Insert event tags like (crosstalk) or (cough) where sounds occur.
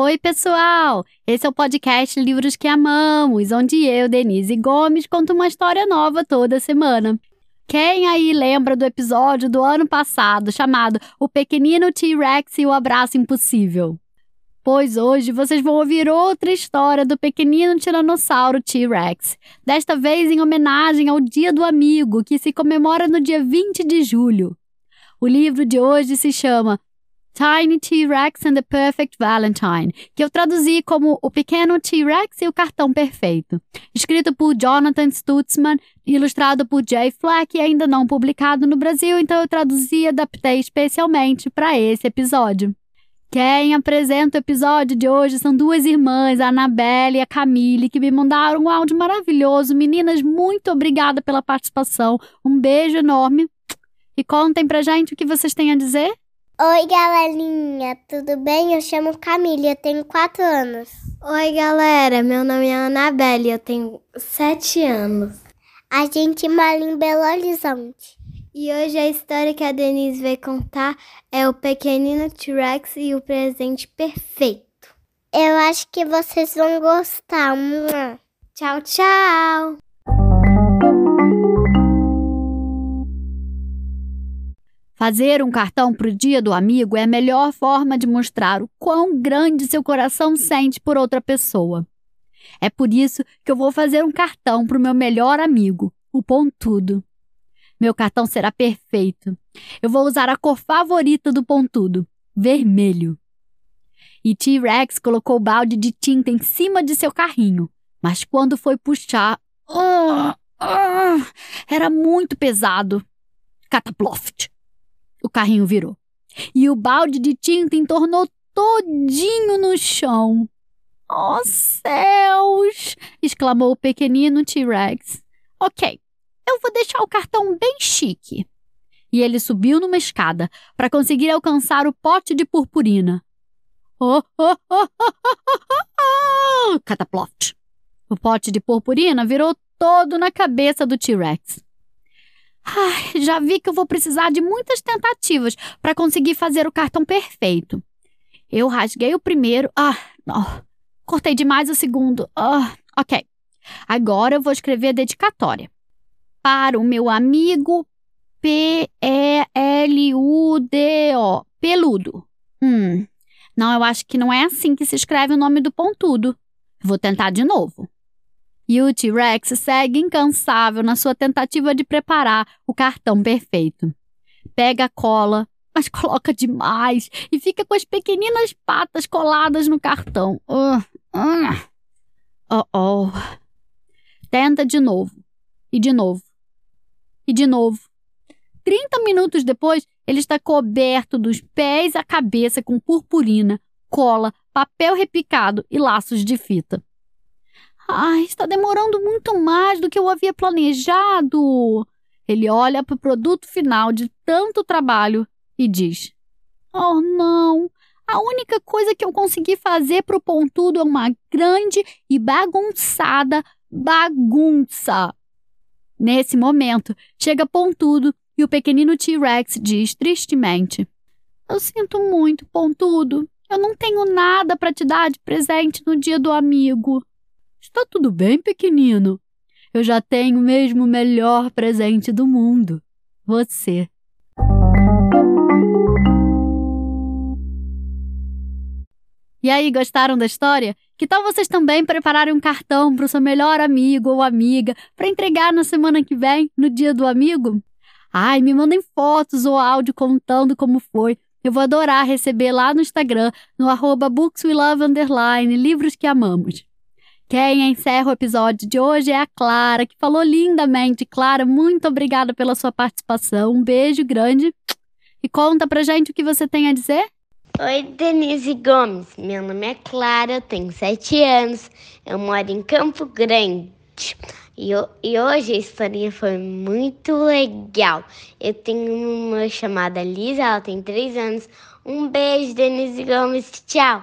Oi, pessoal! Esse é o podcast Livros que Amamos, onde eu, Denise Gomes, conto uma história nova toda semana. Quem aí lembra do episódio do ano passado chamado O Pequenino T-Rex e o Abraço Impossível? Pois hoje vocês vão ouvir outra história do pequenino tiranossauro T-Rex, desta vez em homenagem ao Dia do Amigo, que se comemora no dia 20 de julho. O livro de hoje se chama Tiny T-Rex and the Perfect Valentine, que eu traduzi como O Pequeno T-Rex e o Cartão Perfeito. Escrito por Jonathan Stutzman, ilustrado por Jay Fleck e ainda não publicado no Brasil, então eu traduzi e adaptei especialmente para esse episódio. Quem apresenta o episódio de hoje são duas irmãs, a Anabelle e a Camille, que me mandaram um áudio maravilhoso. Meninas, muito obrigada pela participação. Um beijo enorme. E contem pra gente o que vocês têm a dizer. Oi, galerinha, tudo bem? Eu chamo Camila, eu tenho 4 anos. Oi, galera, meu nome é Anabelle, eu tenho 7 anos. A gente mora em Belo Horizonte. E hoje a história que a Denise vai contar é o pequenino T-Rex e o presente perfeito. Eu acho que vocês vão gostar. Tchau, tchau! Fazer um cartão para o dia do amigo é a melhor forma de mostrar o quão grande seu coração sente por outra pessoa. É por isso que eu vou fazer um cartão para o meu melhor amigo, o Pontudo. Meu cartão será perfeito. Eu vou usar a cor favorita do Pontudo, vermelho. E T-Rex colocou o balde de tinta em cima de seu carrinho, mas quando foi puxar, oh, oh, era muito pesado. Cataploft! O carrinho virou. E o balde de tinta entornou todinho no chão. Oh, céus! exclamou o pequenino T-Rex. Ok, eu vou deixar o cartão bem chique. E ele subiu numa escada para conseguir alcançar o pote de purpurina. Oh, oh, oh, oh, oh, oh, Cataploft! O pote de purpurina virou todo na cabeça do T-Rex. Ai, já vi que eu vou precisar de muitas tentativas para conseguir fazer o cartão perfeito. Eu rasguei o primeiro. Ah, não. Cortei demais o segundo. Ah, ok. Agora eu vou escrever a dedicatória. Para o meu amigo P-E-L-U-D-O. Peludo. Hum. Não, eu acho que não é assim que se escreve o nome do pontudo. Vou tentar de novo. E o T-Rex segue incansável na sua tentativa de preparar o cartão perfeito. Pega a cola, mas (laughs) coloca demais e fica com as pequeninas patas coladas no cartão. Uh, uh. Oh, oh. Tenta de novo. E de novo. E de novo. Trinta minutos depois, ele está coberto dos pés à cabeça com purpurina, cola, papel repicado e laços de fita. Ai, está demorando muito mais do que eu havia planejado. Ele olha para o produto final de tanto trabalho e diz: Oh, não! A única coisa que eu consegui fazer para o pontudo é uma grande e bagunçada bagunça. Nesse momento, chega Pontudo e o pequenino T-Rex diz tristemente: Eu sinto muito, Pontudo. Eu não tenho nada para te dar de presente no dia do amigo. Está tudo bem, pequenino? Eu já tenho mesmo o melhor presente do mundo: você. E aí, gostaram da história? Que tal vocês também prepararem um cartão para o seu melhor amigo ou amiga para entregar na semana que vem, no dia do amigo? Ai, me mandem fotos ou áudio contando como foi. Eu vou adorar receber lá no Instagram, no arroba bookswelove, livros que amamos. Quem encerra o episódio de hoje é a Clara, que falou lindamente. Clara, muito obrigada pela sua participação. Um beijo grande. E conta pra gente o que você tem a dizer. Oi, Denise Gomes. Meu nome é Clara, eu tenho sete anos. Eu moro em Campo Grande. E, e hoje a historinha foi muito legal. Eu tenho uma chamada Lisa, ela tem três anos. Um beijo, Denise Gomes. Tchau.